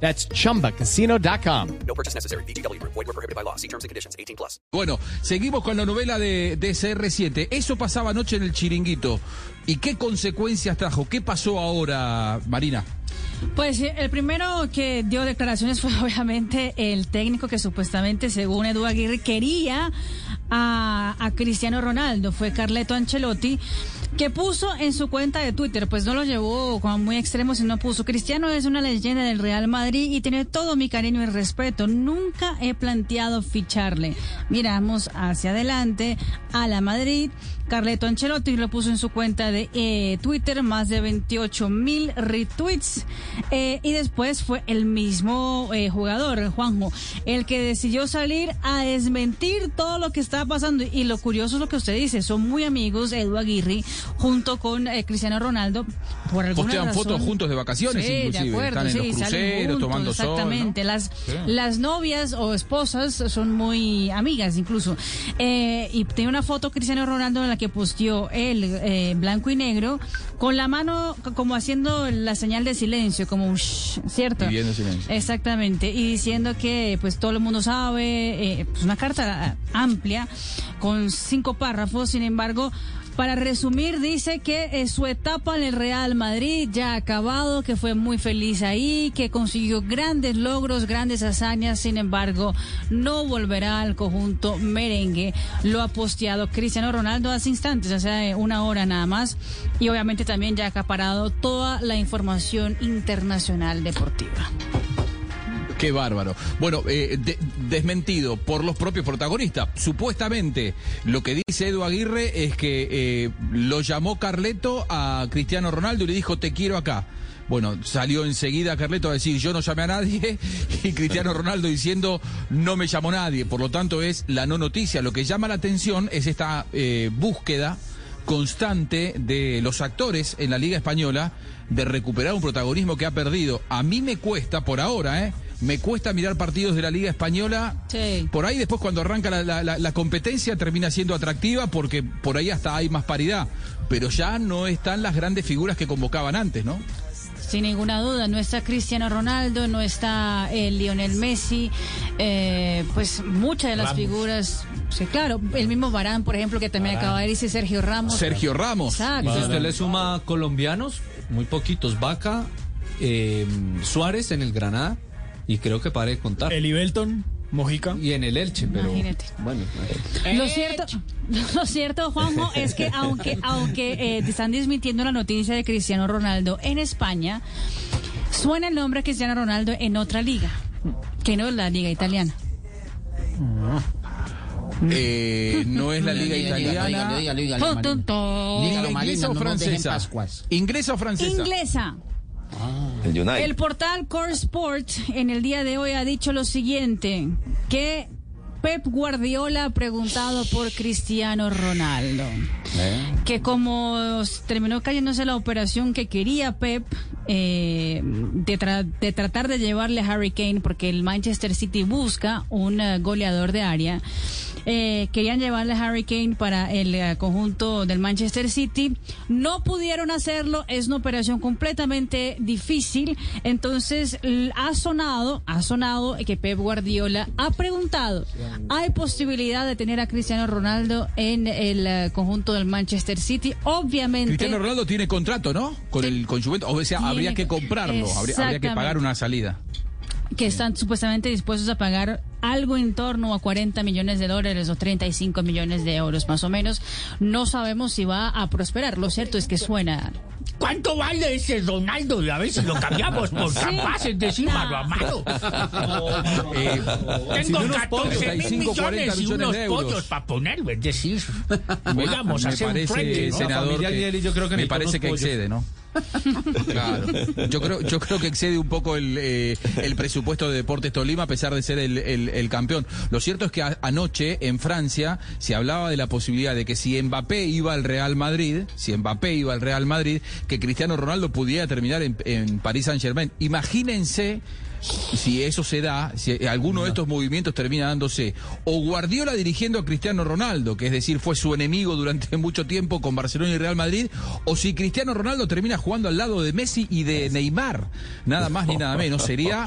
That's chumbacasino.com. No purchase necessary. BGW. Void were prohibited by law. See terms and conditions. 18 plus. Bueno, seguimos con la novela de, de CR7. Eso pasaba anoche en el chiringuito. ¿Y qué consecuencias trajo? ¿Qué pasó ahora, Marina? Pues eh, el primero que dio declaraciones fue obviamente el técnico que supuestamente, según Edu Aguirre, quería a, Cristiano Ronaldo. Fue Carleto Ancelotti, que puso en su cuenta de Twitter, pues no lo llevó como muy extremo, sino puso, Cristiano es una leyenda del Real Madrid y tiene todo mi cariño y respeto. Nunca he planteado ficharle. Miramos hacia adelante a la Madrid. Carleto Ancelotti lo puso en su cuenta de eh, Twitter, más de 28 mil retweets. Eh, y después fue el mismo eh, jugador, Juanjo, el que decidió salir a desmentir todo lo que estaba pasando. Y lo curioso es lo que usted dice, son muy amigos, Edu Aguirre, junto con eh, Cristiano Ronaldo. Por alguna Postean razón. fotos juntos de vacaciones, Sí, inclusive. de acuerdo, Están en sí, los salen cruceros, juntos, tomando sol. ¿no? Exactamente. Las, Sí. las novias o esposas son muy amigas incluso. Eh, y tiene una foto Cristiano Ronaldo en la que posteó él, eh, blanco y negro, con la mano como haciendo la señal de silencio, como un shh, ¿cierto? Silencio. Exactamente. Y diciendo que pues todo el mundo sabe, eh, pues una carta amplia con cinco párrafos, sin embargo, para resumir, dice que eh, su etapa en el Real Madrid ya ha acabado, que fue muy feliz ahí, que consiguió grandes logros, grandes hazañas, sin embargo, no volverá al conjunto merengue. Lo ha posteado Cristiano Ronaldo hace instantes, hace una hora nada más, y obviamente también ya ha acaparado toda la información internacional deportiva. Qué bárbaro. Bueno, eh, de- desmentido por los propios protagonistas. Supuestamente, lo que dice Edu Aguirre es que eh, lo llamó Carleto a Cristiano Ronaldo y le dijo, te quiero acá. Bueno, salió enseguida Carleto a decir, yo no llamé a nadie, y Cristiano Ronaldo diciendo, no me llamó nadie. Por lo tanto, es la no noticia. Lo que llama la atención es esta eh, búsqueda constante de los actores en la Liga Española de recuperar un protagonismo que ha perdido. A mí me cuesta, por ahora, ¿eh? Me cuesta mirar partidos de la Liga Española. Sí. Por ahí después cuando arranca la, la- la- la competencia termina siendo atractiva porque por ahí hasta hay más paridad. Pero ya no están las grandes figuras que convocaban antes, ¿no? Sin ninguna duda, no está Cristiano Ronaldo, no está eh, Lionel Messi, eh, pues muchas de las figuras, sí, claro, el mismo Barán, por ejemplo, que también acaba de irse, Sergio Ramos. Sergio Ramos. Exacto. Y si usted le suma colombianos, muy poquitos, Vaca, eh, Suárez en el Granada, y creo que pare de contar. Eli Belton, Mojica. Y en el Elche, pero Imagínate. bueno. Lo cierto, lo cierto, Juanjo, es que aunque, aunque eh, te están desmintiendo la noticia de Cristiano Ronaldo en España, suena el nombre de Cristiano Ronaldo en otra liga, que no es la liga italiana. Eh, no es la Liga Italiana. ¿Inglesa o francesa? ¿Inglesa o francesa? Inglesa. El United. El portal Core Sport en el día de hoy ha dicho lo siguiente, que Pep Guardiola ha preguntado por Cristiano Ronaldo. Que como terminó cayéndose la operación que quería Pep eh, de, tra- de tratar de llevarle a Harry Kane, porque el Manchester City busca un eh, goleador de área, eh, querían llevarle a Harry Kane para el eh, conjunto del Manchester City. No pudieron hacerlo, es una operación completamente difícil. Entonces ha sonado, ha sonado que Pep Guardiola ha preguntado, ¿hay posibilidad de tener a Cristiano Ronaldo en el eh, conjunto del Manchester City? Obviamente. Cristiano Ronaldo tiene contrato, ¿no? Con Sí. el con Juventus. O sea, Tiene habría que comprarlo, habría, habría que pagar una salida. que están supuestamente dispuestos a pagar algo en torno a 40 millones de dólares o 35 millones de euros más o menos. No sabemos si va a prosperar. Lo cierto es que suena. ¿Cuánto vale ese Ronaldo? A ver si lo cambiamos por Sí. capaces de decir mano a mano. Eh, Tengo unos 14 pollos, mil 35, 40 millones y unos pollos para ponerlo. Es decir, vamos a hacer un frente, senador, yo creo que me parece que pollos. excede, ¿no? Yo creo, yo creo que excede un poco el, eh, el presupuesto de Deportes Tolima a pesar de ser el, campeón. Lo cierto es que anoche en Francia se hablaba de la posibilidad de que si Mbappé iba al Real Madrid, si Mbappé iba al Real Madrid, que Cristiano Ronaldo pudiera terminar en París Saint Germain. Imagínense si eso se da, si alguno de estos movimientos termina dándose, o Guardiola dirigiendo a Cristiano Ronaldo, que es decir, fue su enemigo durante mucho tiempo con Barcelona y Real Madrid, o si Cristiano Ronaldo termina jugando al lado de Messi y de Neymar, nada más ni nada menos, sería,